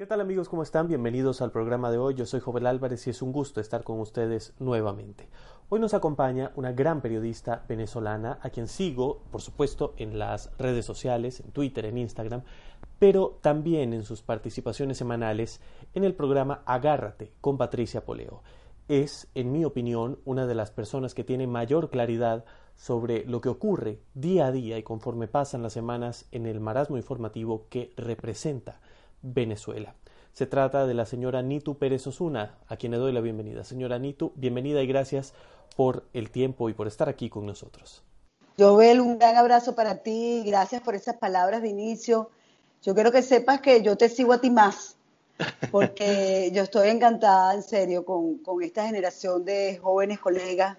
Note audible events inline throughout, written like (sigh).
¿Qué tal amigos? ¿Cómo están? Bienvenidos al programa de hoy. Yo soy Jovel Álvarez y es un gusto estar con ustedes nuevamente. Hoy nos acompaña una gran periodista venezolana a quien sigo, por supuesto, en las redes sociales, en Twitter, en Instagram, pero también en sus participaciones semanales en el programa Agárrate con Patricia Poleo. Es, en mi opinión, una de las personas que tiene mayor claridad sobre lo que ocurre día a día y conforme pasan las semanas en el marasmo informativo que representa Venezuela. Se trata de la señora Nitu Pérez Osuna, a quien le doy la bienvenida. Señora Nitu, bienvenida y gracias por el tiempo y por estar aquí con nosotros. Joel, un gran abrazo para ti, gracias por esas palabras de inicio. Yo quiero que sepas que yo te sigo a ti más, porque (laughs) yo estoy encantada, en serio, con, con esta generación de jóvenes colegas.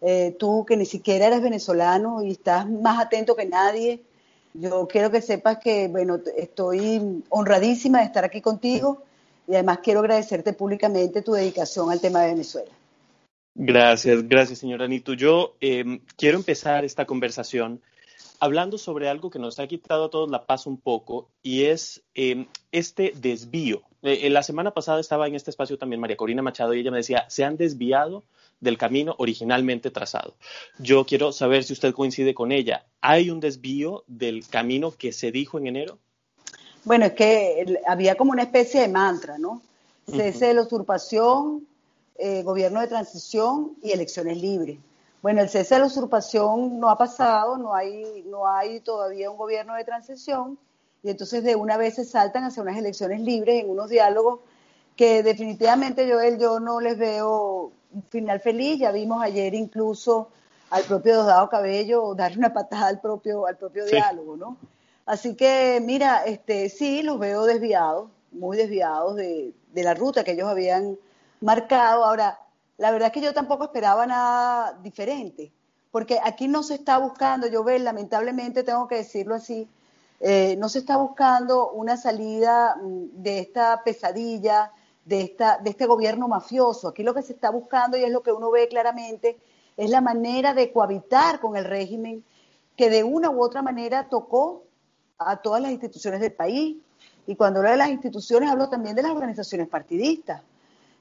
Eh, tú que ni siquiera eres venezolano y estás más atento que nadie yo quiero que sepas que, bueno, estoy honradísima de estar aquí contigo y además quiero agradecerte públicamente tu dedicación al tema de Venezuela. Gracias, gracias, señora Anito. Yo em, quiero empezar esta conversación hablando sobre algo que nos ha quitado a todos la paz un poco y es em, este desvío. Eh, la semana pasada estaba en este espacio también María Corina Machado y ella me decía, se han desviado del camino originalmente trazado. Yo quiero saber si usted coincide con ella. ¿Hay un desvío del camino que se dijo en enero? Bueno, es que había como una especie de mantra, ¿no? Cese de la usurpación, eh, gobierno de transición y elecciones libres. Bueno, el cese de la usurpación no ha pasado, no hay, no hay todavía un gobierno de transición y entonces de una vez se saltan hacia unas elecciones libres en unos diálogos que definitivamente yo, yo no les veo un final feliz. Ya vimos ayer incluso al propio Dosdado Cabello darle una patada al propio, al propio diálogo, ¿no? Así que, mira, este, sí, los veo desviados, muy desviados de, de la ruta que ellos habían marcado. Ahora, la verdad es que yo tampoco esperaba nada diferente, porque aquí no se está buscando, yo veo, lamentablemente tengo que decirlo así, eh, no se está buscando una salida mm, de esta pesadilla, de, esta, de este gobierno mafioso. Aquí lo que se está buscando, y es lo que uno ve claramente, es la manera de cohabitar con el régimen que de una u otra manera tocó a todas las instituciones del país. Y cuando hablo de las instituciones, hablo también de las organizaciones partidistas.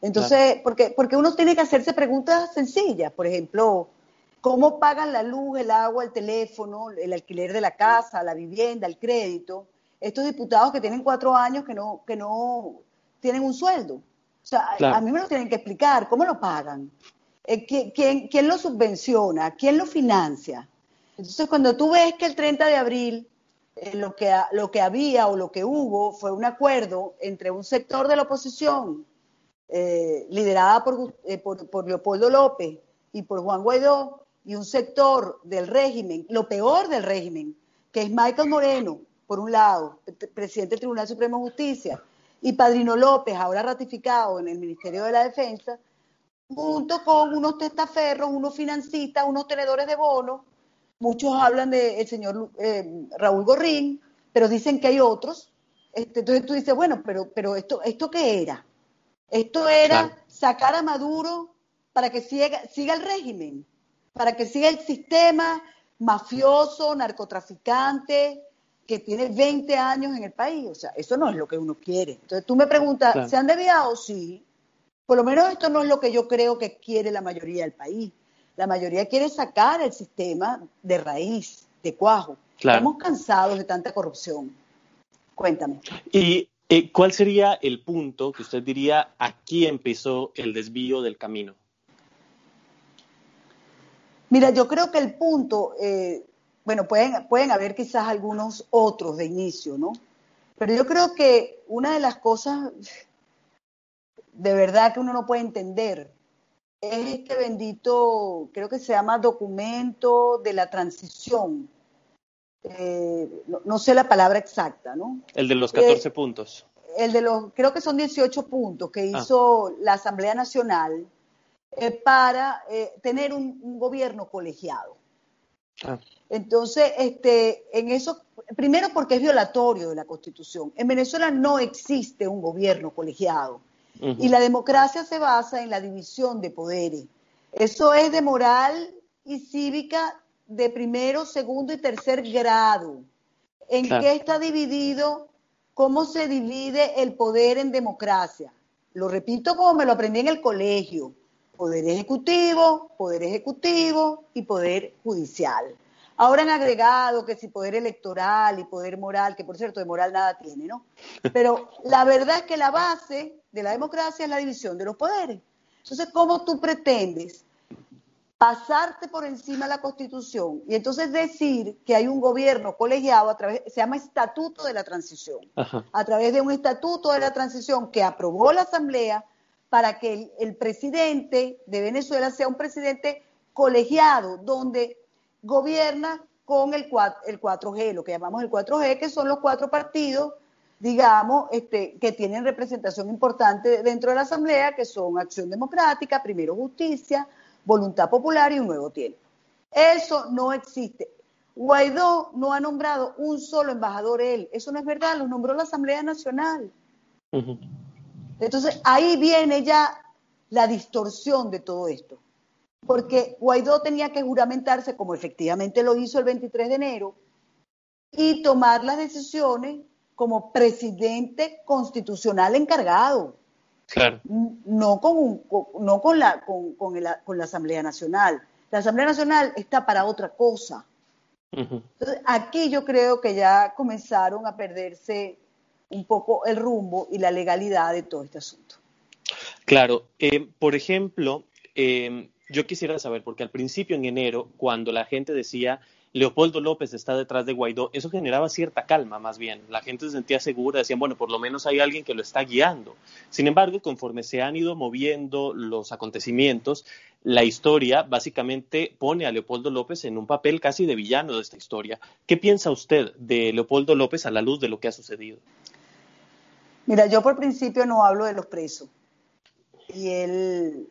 Entonces, porque, porque uno tiene que hacerse preguntas sencillas. Por ejemplo, ¿cómo pagan la luz, el agua, el teléfono, el alquiler de la casa, la vivienda, el crédito? Estos diputados que tienen cuatro años que no, que no tienen un sueldo. O sea, a mí me lo tienen que explicar, ¿cómo lo pagan? Eh, ¿quién, quién, lo subvenciona? ¿Quién lo financia? Entonces, cuando tú ves que el 30 de abril eh, lo, que, lo que había o lo que hubo fue un acuerdo entre un sector de la oposición, eh, liderada por, por, por Leopoldo López y por Juan Guaidó, y un sector del régimen, lo peor del régimen, que es Michael Moreno, por un lado, presidente del Tribunal Supremo de Justicia, y Padrino López, ahora ratificado en el Ministerio de la Defensa, junto con unos testaferros, unos financistas, unos tenedores de bonos. Muchos hablan del señor eh, Raúl Gorrín, pero dicen que hay otros. Este, entonces tú dices, bueno, pero, pero esto, ¿esto qué era? Esto era sacar a Maduro para que siga, siga el régimen, para que siga el sistema mafioso, narcotraficante, que tiene 20 años en el país. O sea, eso no es lo que uno quiere. Entonces tú me preguntas, ¿se han desviado? Sí. Por lo menos esto no es lo que yo creo que quiere la mayoría del país. La mayoría quiere sacar el sistema de raíz, de cuajo. Estamos cansados de tanta corrupción. Cuéntame. ¿Y eh, cuál sería el punto que usted diría aquí empezó el desvío del camino? Mira, yo creo que el punto, eh, bueno, pueden, pueden haber quizás algunos otros de inicio, ¿no? Pero yo creo que una de las cosas de verdad que uno no puede entender es este bendito, creo que se llama documento de la transición. Eh, no, sé la palabra exacta, ¿no? El de los 14 eh, puntos. el de los, creo que son 18 puntos que ah. hizo la Asamblea Nacional eh, para eh, tener un, gobierno colegiado. Ah. Entonces, este, en eso, primero porque es violatorio de la Constitución. En Venezuela no existe un gobierno colegiado y la democracia se basa en la división de poderes. Eso es de moral y cívica de primero, segundo y tercer grado. ¿En qué está dividido? ¿Cómo se divide el poder en democracia? Lo repito como me lo aprendí en el colegio. Poder ejecutivo, poder ejecutivo y poder judicial. Ahora han agregado que si poder electoral y poder moral, que por cierto de moral nada tiene, ¿no? (laughs) Pero la verdad es que la base de la democracia es la división de los poderes. Entonces, ¿cómo tú pretendes pasarte por encima de la Constitución y entonces decir que hay un gobierno colegiado a través, se llama Estatuto de la Transición, a través de un Estatuto de la Transición que aprobó la Asamblea para que el, presidente de Venezuela sea un presidente colegiado, donde gobierna con el, el 4G, lo que llamamos el 4G, que son los cuatro partidos, digamos, este, que tienen representación importante dentro de la Asamblea, que son Acción Democrática, Primero Justicia, voluntad popular y un nuevo tiempo. Eso no existe. Guaidó no ha nombrado un solo embajador él. Eso no es verdad, lo nombró la Asamblea Nacional. Entonces ahí viene ya la distorsión de todo esto. Porque Guaidó tenía que juramentarse, como efectivamente lo hizo el 23 de enero, y tomar las decisiones como presidente constitucional encargado. Claro. No con, no con, la, con, con, la Asamblea Nacional. La Asamblea Nacional está para otra cosa. Entonces, aquí yo creo que ya comenzaron a perderse un poco el rumbo y la legalidad de todo este asunto. Claro, eh, por ejemplo, eh, yo quisiera saber, porque al principio en enero, cuando la gente decía Leopoldo López está detrás de Guaidó, eso generaba cierta calma más bien. La gente se sentía segura, decían, bueno, por lo menos hay alguien que lo está guiando. Sin embargo, conforme se han ido moviendo los acontecimientos, la historia básicamente pone a Leopoldo López en un papel casi de villano de esta historia. ¿Qué piensa usted de Leopoldo López a la luz de lo que ha sucedido? Mira, yo por principio no hablo de los presos y él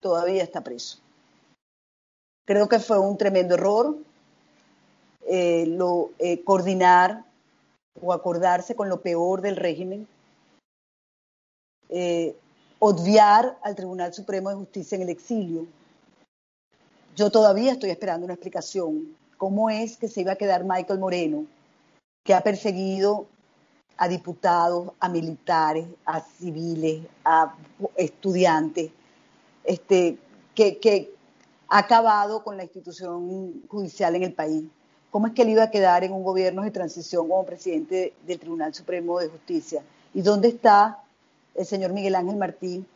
todavía está preso. Creo que fue un tremendo error eh, eh, coordinar o acordarse con lo peor del régimen, eh, obviar al Tribunal Supremo de Justicia en el exilio. Yo todavía estoy esperando una explicación. ¿Cómo es que se iba a quedar Michael Moreno, que ha perseguido a diputados, a militares, a civiles, a estudiantes, este, que, que ha acabado con la institución judicial en el país? ¿Cómo es que él iba a quedar en un gobierno de transición como presidente del Tribunal Supremo de Justicia? ¿Y dónde está el señor Miguel Ángel Martín,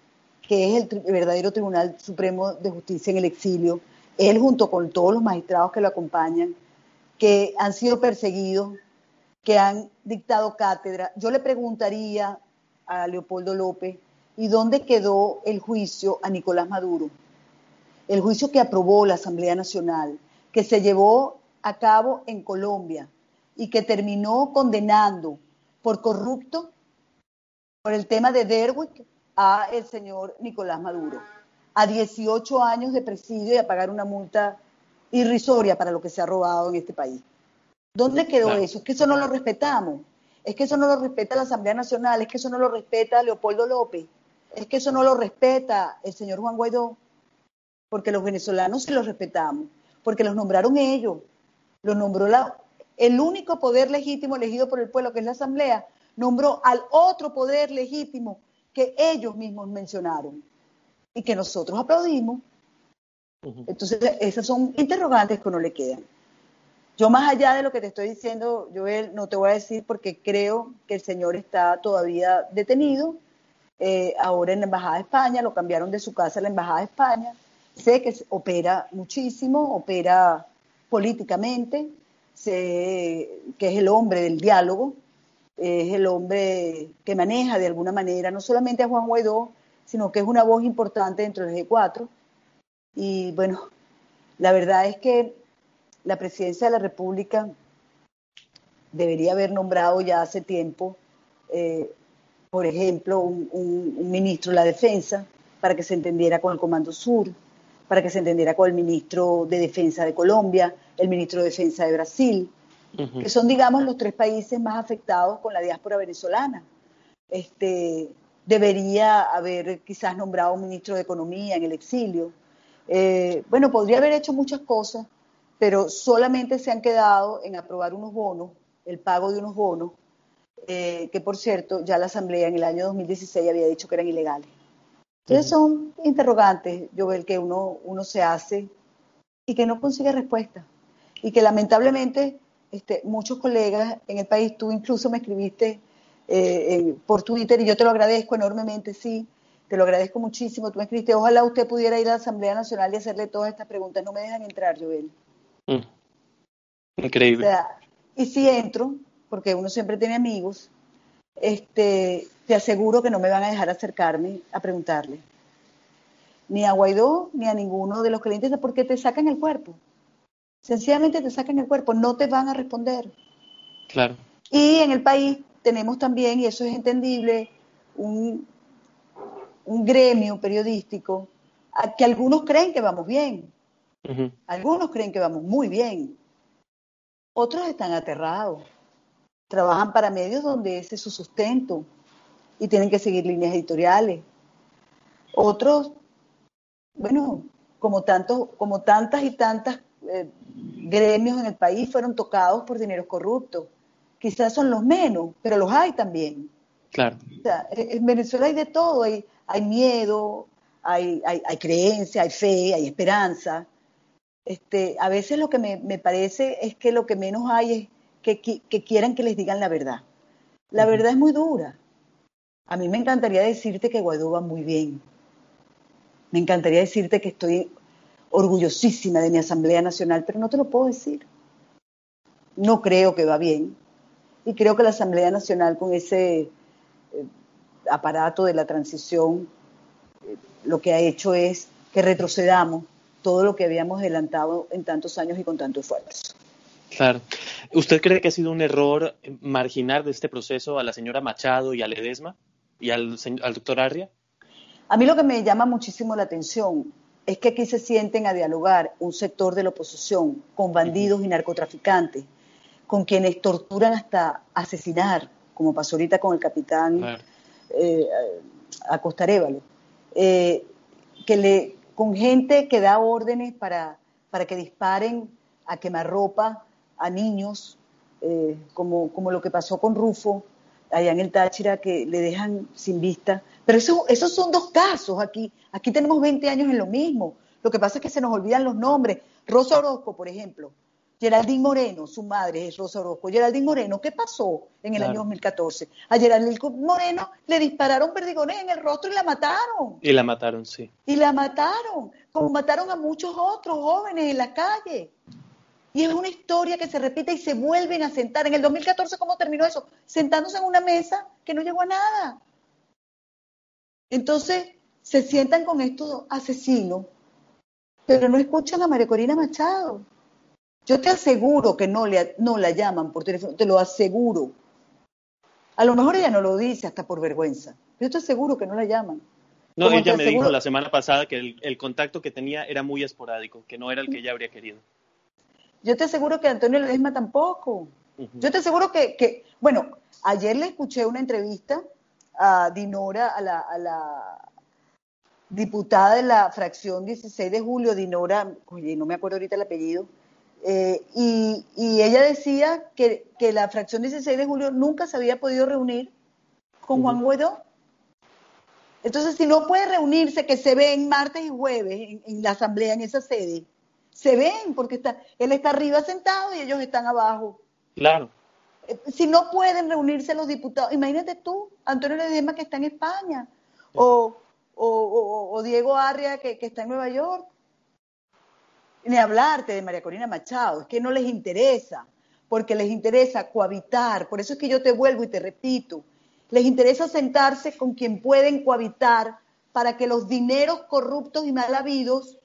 que es el, verdadero Tribunal Supremo de Justicia en el exilio? Él junto con todos los magistrados que lo acompañan, que han sido perseguidos, que han dictado cátedra. Yo le preguntaría a Leopoldo López, ¿y dónde quedó el juicio a Nicolás Maduro? El juicio que aprobó la Asamblea Nacional, que se llevó a cabo en Colombia y que terminó condenando por corrupto por el tema de Derwick a el señor Nicolás Maduro a 18 años de presidio y a pagar una multa irrisoria para lo que se ha robado en este país. ¿Dónde quedó eso? Es que eso no lo respetamos. Es que eso no lo respeta la Asamblea Nacional, es que eso no lo respeta Leopoldo López, es que eso no lo respeta el señor Juan Guaidó, porque los venezolanos sí los respetamos, porque los nombraron ellos, lo nombró la, el único poder legítimo elegido por el pueblo, que es la Asamblea, nombró al otro poder legítimo que ellos mismos mencionaron y que nosotros aplaudimos. Entonces, esas son interrogantes que no le quedan. Yo más allá de lo que te estoy diciendo, Joel, no te voy a decir porque creo que el señor está todavía detenido. Eh, ahora en la Embajada de España, lo cambiaron de su casa a la Embajada de España. Sé que opera muchísimo, opera políticamente, que es el hombre del diálogo, es el hombre que maneja de alguna manera no solamente a Juan Guaidó, sino que es una voz importante dentro del G4. Y bueno, la verdad es que la presidencia de la República debería haber nombrado ya hace tiempo eh, por ejemplo, un, ministro de la Defensa para que se entendiera con el Comando Sur, para que se entendiera con el ministro de Defensa de Colombia, el ministro de Defensa de Brasil, que son, digamos, los tres países más afectados con la diáspora venezolana. Este, debería haber quizás nombrado un ministro de Economía en el exilio. Eh, bueno, podría haber hecho muchas cosas, pero solamente se han quedado en aprobar unos bonos, el pago de unos bonos, eh, que por cierto ya la Asamblea en el año 2016 había dicho que eran ilegales. Entonces son interrogantes, yo veo que uno, uno se hace y que no consigue respuesta. Y que lamentablemente este, muchos colegas en el país, tú incluso me escribiste eh, por Twitter y yo te lo agradezco enormemente, sí, te lo agradezco muchísimo. Tú me escribiste, ojalá usted pudiera ir a la Asamblea Nacional y hacerle todas estas preguntas. No me dejan entrar, Joel. Mm. Increíble. y si entro, porque uno siempre tiene amigos, este, te aseguro que no me van a dejar acercarme a preguntarle. Ni a Guaidó, ni a ninguno de los clientes, porque te sacan el cuerpo. Sencillamente te sacan el cuerpo, no te van a responder. Claro. Y en el país tenemos también, y eso es entendible, un, gremio periodístico que algunos creen que vamos bien, algunos creen que vamos muy bien, otros están aterrados, trabajan para medios donde ese es su sustento y tienen que seguir líneas editoriales. Otros, bueno, como, tantos, como tantas y tantas eh, gremios en el país fueron tocados por dineros corruptos quizás son los menos, pero los hay también. Claro. O sea, en Venezuela hay de todo, hay, hay miedo, hay, hay, hay, creencia, hay fe, hay esperanza. Este, a veces lo que me, me parece es que lo que menos hay es que, que, quieran que les digan la verdad. La verdad es muy dura. A mí me encantaría decirte que Guaidó va muy bien. Me encantaría decirte que estoy orgullosísima de mi Asamblea Nacional, pero no te lo puedo decir. No creo que va bien y creo que la Asamblea Nacional con ese eh, aparato de la transición eh, lo que ha hecho es que retrocedamos todo lo que habíamos adelantado en tantos años y con tanto esfuerzo. Claro. ¿Usted cree que ha sido un error marginar de este proceso a la señora Machado y a Ledesma y al, al doctor Arria? A mí lo que me llama muchísimo la atención es que aquí se sienten a dialogar un sector de la oposición con bandidos y narcotraficantes con quienes torturan hasta asesinar, como pasó ahorita con el capitán eh, Acostarévalo, eh, que le, con gente que da órdenes para, para que disparen a quemarropa a niños, eh, como, como lo que pasó con Rufo, allá en el Táchira, que le dejan sin vista. Pero eso, esos son dos casos aquí. Aquí tenemos 20 años en lo mismo. Lo que pasa es que se nos olvidan los nombres. Rosa Orozco, por ejemplo, Geraldine Moreno, su madre es Rosa Orozco. Geraldine Moreno, ¿qué pasó en el año 2014? A Geraldine Moreno le dispararon perdigones en el rostro y la mataron. Y la mataron, sí. Y la mataron, como mataron a muchos otros jóvenes en la calle. Y es una historia que se repite y se vuelven a sentar. En el 2014, ¿cómo terminó eso? Sentándose en una mesa que no llegó a nada. Entonces, se sientan con estos asesinos, pero no escuchan a María Corina Machado. Yo te aseguro que no, le, no la llaman por teléfono, te lo aseguro. A lo mejor ella no lo dice hasta por vergüenza. Yo te aseguro que no la llaman. No, ella me dijo la semana pasada que el, contacto que tenía era muy esporádico, que no era el que ella habría querido. Yo te aseguro que Antonio Ledesma tampoco. Yo te aseguro que, que, bueno, ayer le escuché una entrevista a Dinora, a la, a la diputada de la fracción 16 de julio, Dinora, oye, no me acuerdo ahorita el apellido, eh, y, ella decía que, la fracción 16 de julio nunca se había podido reunir con Juan Guaidó. Entonces, si no puede reunirse, que se ven martes y jueves en, la asamblea, en esa sede, se ven porque está, él está arriba sentado y ellos están abajo. Claro. Eh, si no pueden reunirse los diputados, imagínate tú, Antonio Ledesma que está en España, o, o, Diego Arria que está en Nueva York ni hablarte de María Corina Machado, es que no les interesa, porque les interesa cohabitar, por eso es que yo te vuelvo y te repito, les interesa sentarse con quien pueden cohabitar para que los dineros corruptos y mal habidos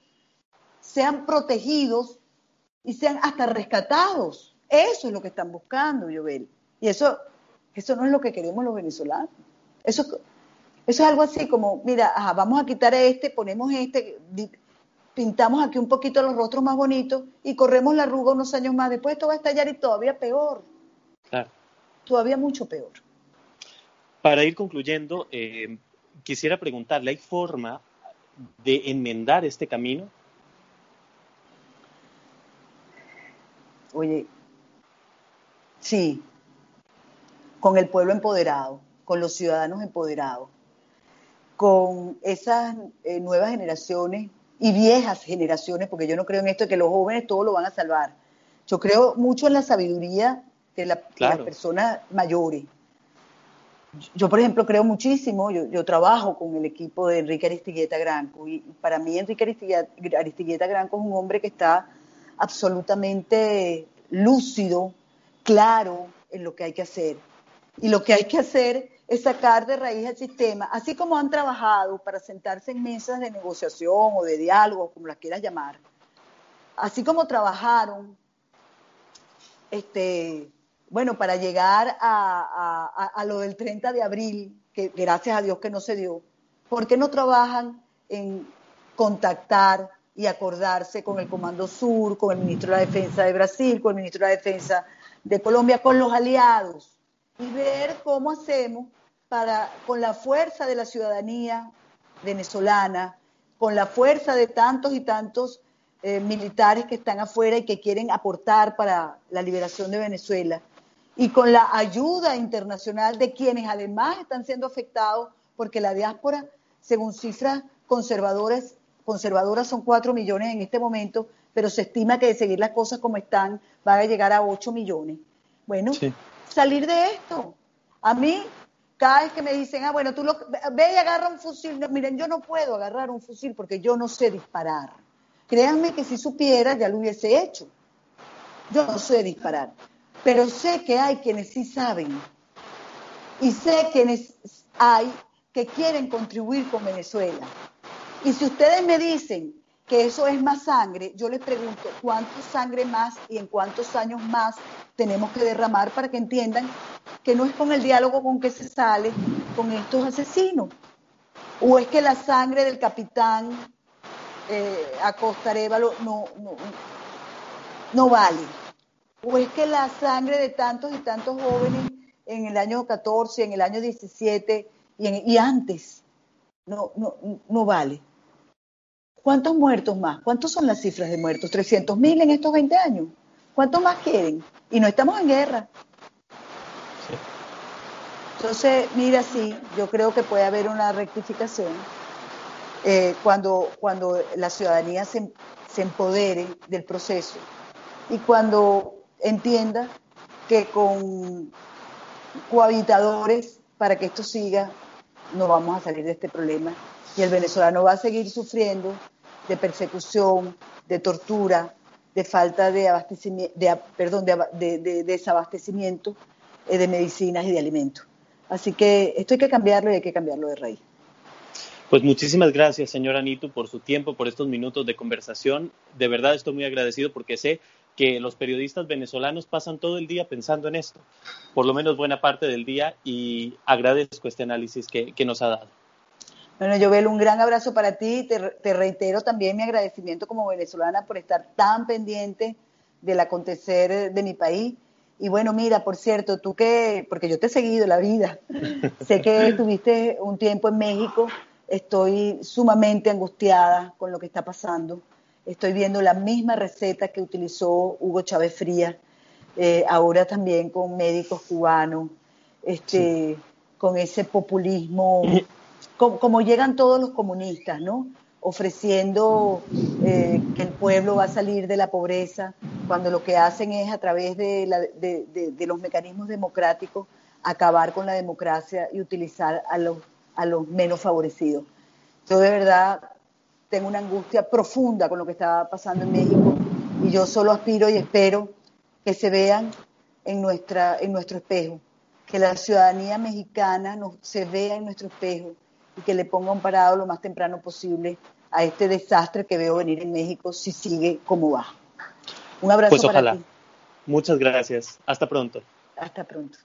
sean protegidos y sean hasta rescatados. Eso es lo que están buscando, Jovel. Y eso Eso no es lo que queremos los venezolanos. Eso, eso es algo así como, mira, vamos a quitar este, ponemos este, pintamos aquí un poquito los rostros más bonitos y corremos la arruga unos años más. Después esto va a estallar y todavía peor. Claro. Todavía mucho peor. Para ir concluyendo, eh, quisiera preguntarle, ¿hay forma de enmendar este camino? Oye, sí, con el pueblo empoderado, con los ciudadanos empoderados, con esas eh, nuevas generaciones y viejas generaciones, porque yo no creo en esto de que los jóvenes todo lo van a salvar. Yo creo mucho en la sabiduría de, las personas mayores. Yo, por ejemplo, creo muchísimo, yo, trabajo con el equipo de Enrique Aristigueta Granco y para mí Enrique Aristigueta, Aristigueta Granco es un hombre que está absolutamente lúcido, claro en lo que hay que hacer. Y lo que hay que hacer es sacar de raíz el sistema, así como han trabajado para sentarse en mesas de negociación o de diálogo, como las quieras llamar, así como trabajaron, este, bueno, para llegar a, lo del 30 de abril, que gracias a Dios que no se dio, ¿por qué no trabajan en contactar y acordarse con el Comando Sur, con el ministro de la Defensa de Brasil, con el ministro de la Defensa de Colombia, con los aliados? Y ver cómo hacemos para, con la fuerza de la ciudadanía venezolana, con la fuerza de tantos y tantos eh, militares que están afuera y que quieren aportar para la liberación de Venezuela, y con la ayuda internacional de quienes además están siendo afectados, porque la diáspora, según cifras conservadoras, conservadoras son cuatro millones en este momento, pero se estima que de seguir las cosas como están, van a llegar a ocho millones. Bueno, salir de esto. A mí cada vez que me dicen, ah, bueno, tú lo, ve y agarra un fusil. miren, yo no puedo agarrar un fusil porque yo no sé disparar. Créanme que si supiera ya lo hubiese hecho. Yo no sé disparar. Pero sé que hay quienes sí saben. Y sé quienes hay que quieren contribuir con Venezuela. Y si ustedes me dicen que eso es más sangre, yo les pregunto, ¿cuánto sangre más y en cuántos años más tenemos que derramar para que entiendan que no es con el diálogo con que se sale con estos asesinos? ¿O es que la sangre del capitán eh, Acosta Arevalo no, no, no vale? ¿O es que la sangre de tantos y tantos jóvenes en el año 14, en el año 17 y, y antes no, no, no vale? ¿Cuántos muertos más? ¿Cuántos son las cifras de muertos? ¿300 mil en estos 20 años? ¿Cuántos más quieren? Y no estamos en guerra. Entonces, mira, sí, yo creo que puede haber una rectificación eh, cuando, cuando la ciudadanía se, se empodere del proceso y cuando entienda que con cohabitadores, para que esto siga, no vamos a salir de este problema y el venezolano va a seguir sufriendo de persecución, de tortura, de falta de abastecimiento, de, perdón, de, desabastecimiento eh, de medicinas y de alimentos. Así que esto hay que cambiarlo y hay que cambiarlo de raíz. Pues muchísimas gracias, señora Anito, por su tiempo, por estos minutos de conversación. De verdad estoy muy agradecido porque sé que los periodistas venezolanos pasan todo el día pensando en esto, por lo menos buena parte del día, y agradezco este análisis que nos ha dado. Bueno, Jovel, un gran abrazo para ti. Te, te, reitero también mi agradecimiento como venezolana por estar tan pendiente del acontecer de mi país. Y bueno, mira, por cierto, tú que, porque yo te he seguido la vida, (laughs) sé que estuviste un tiempo en México, estoy sumamente angustiada con lo que está pasando. Estoy viendo la misma receta que utilizó Hugo Chávez Frías, eh, ahora también con médicos cubanos, este, con ese populismo como, llegan todos los comunistas, ¿no? ofreciendo eh, que el pueblo va a salir de la pobreza, cuando lo que hacen es a través de, los mecanismos democráticos acabar con la democracia y utilizar a los, a los menos favorecidos. Yo de verdad tengo una angustia profunda con lo que está pasando en México y yo solo aspiro y espero que se vean en, nuestra, en nuestro espejo, que la ciudadanía mexicana se vea en nuestro espejo y que le ponga un parado lo más temprano posible a este desastre que veo venir en México si sigue como va. Un abrazo pues para ti. Muchas gracias. Hasta pronto. Hasta pronto.